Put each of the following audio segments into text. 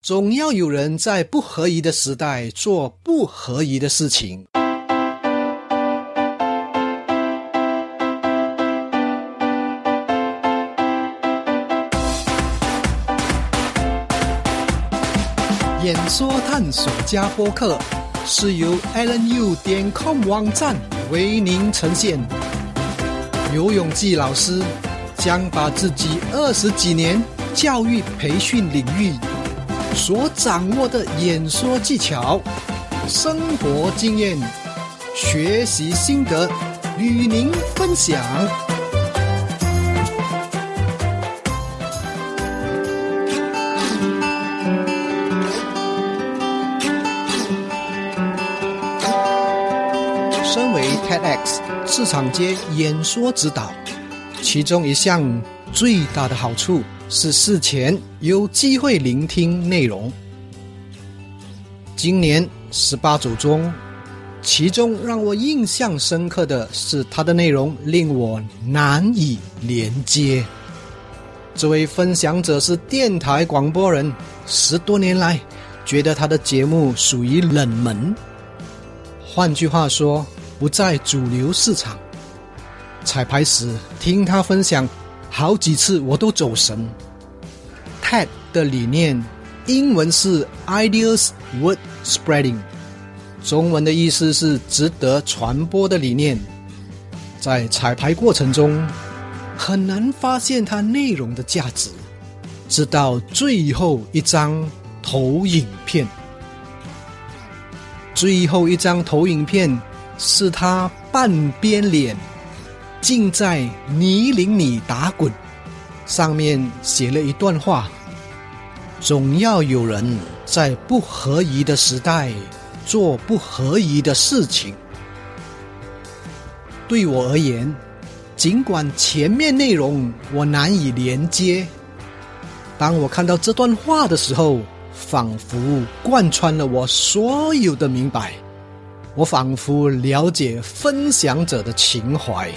总要有人在不合宜的时代做不合宜的事情。演说探索家播客是由 AlanU 点 com 网站为您呈现。刘永记老师将把自己二十几年教育培训领域。所掌握的演说技巧、生活经验、学习心得与您分享。身为 TEDx 市场街演说指导，其中一项最大的好处。是事前有机会聆听内容。今年十八组中，其中让我印象深刻的是他的内容令我难以连接。这位分享者是电台广播人，十多年来觉得他的节目属于冷门，换句话说不在主流市场。彩排时听他分享。好几次我都走神。TED 的理念，英文是 Ideas Worth Spreading，中文的意思是值得传播的理念。在彩排过程中，很难发现它内容的价值，直到最后一张投影片。最后一张投影片是他半边脸。竟在泥泞里打滚，上面写了一段话：总要有人在不合宜的时代做不合宜的事情。对我而言，尽管前面内容我难以连接，当我看到这段话的时候，仿佛贯穿了我所有的明白。我仿佛了解分享者的情怀。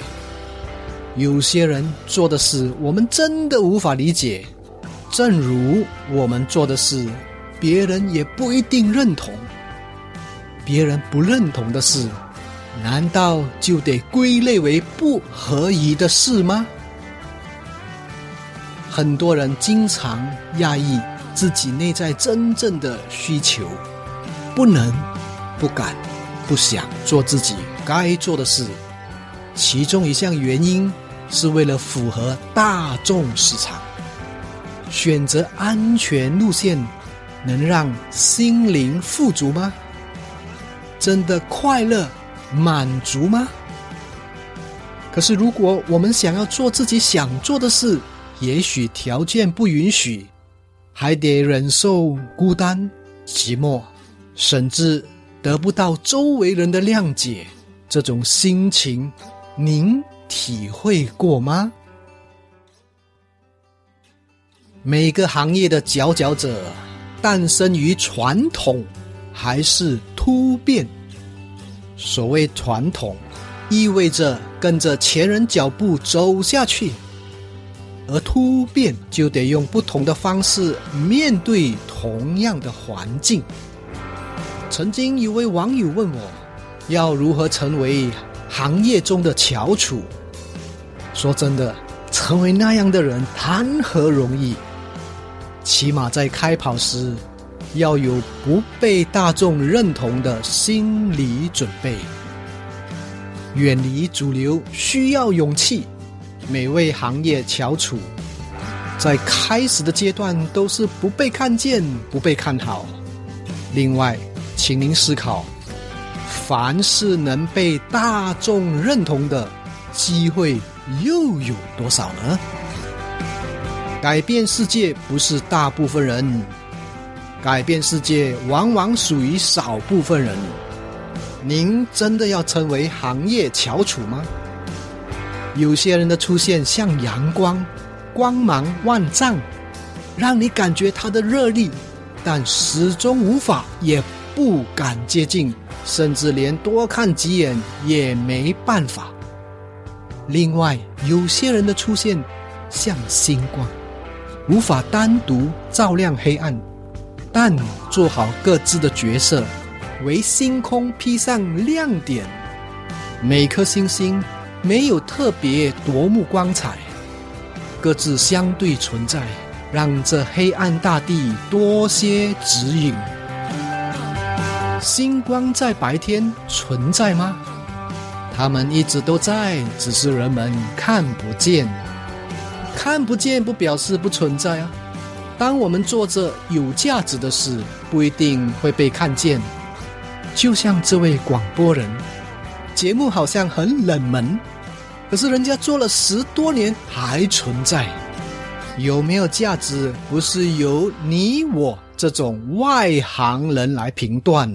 有些人做的事，我们真的无法理解；正如我们做的事，别人也不一定认同。别人不认同的事，难道就得归类为不合宜的事吗？很多人经常压抑自己内在真正的需求，不能、不敢、不想做自己该做的事。其中一项原因是为了符合大众市场，选择安全路线，能让心灵富足吗？真的快乐满足吗？可是，如果我们想要做自己想做的事，也许条件不允许，还得忍受孤单、寂寞，甚至得不到周围人的谅解，这种心情。您体会过吗？每个行业的佼佼者，诞生于传统还是突变？所谓传统，意味着跟着前人脚步走下去；而突变，就得用不同的方式面对同样的环境。曾经有位网友问我，要如何成为？行业中的翘楚，说真的，成为那样的人谈何容易？起码在开跑时，要有不被大众认同的心理准备。远离主流需要勇气。每位行业翘楚，在开始的阶段都是不被看见、不被看好。另外，请您思考。凡是能被大众认同的机会又有多少呢？改变世界不是大部分人，改变世界往往属于少部分人。您真的要成为行业翘楚吗？有些人的出现像阳光，光芒万丈，让你感觉他的热力，但始终无法也不敢接近。甚至连多看几眼也没办法。另外，有些人的出现像星光，无法单独照亮黑暗，但做好各自的角色，为星空披上亮点。每颗星星没有特别夺目光彩，各自相对存在，让这黑暗大地多些指引。星光在白天存在吗？他们一直都在，只是人们看不见。看不见不表示不存在啊。当我们做着有价值的事，不一定会被看见。就像这位广播人，节目好像很冷门，可是人家做了十多年还存在。有没有价值，不是由你我这种外行人来评断。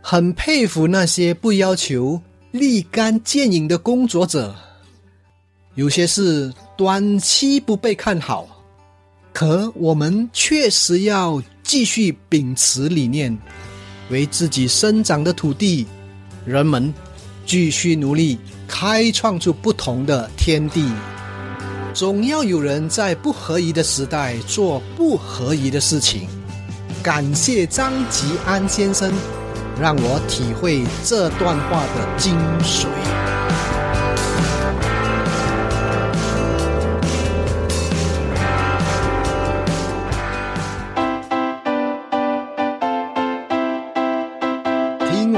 很佩服那些不要求立竿见影的工作者。有些事短期不被看好，可我们确实要继续秉持理念，为自己生长的土地、人们继续努力，开创出不同的天地。总要有人在不合宜的时代做不合宜的事情。感谢张吉安先生。让我体会这段话的精髓。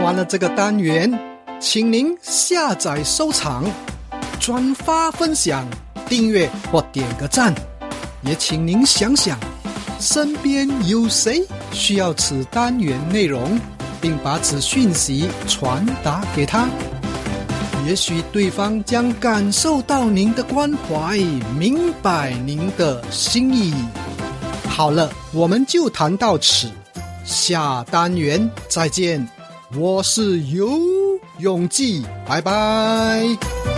完了这个单元，请您下载、收藏、转发、分享、订阅或点个赞。也请您想想，身边有谁需要此单元内容？并把此讯息传达给他，也许对方将感受到您的关怀，明白您的心意。好了，我们就谈到此，下单元再见。我是游永记，拜拜。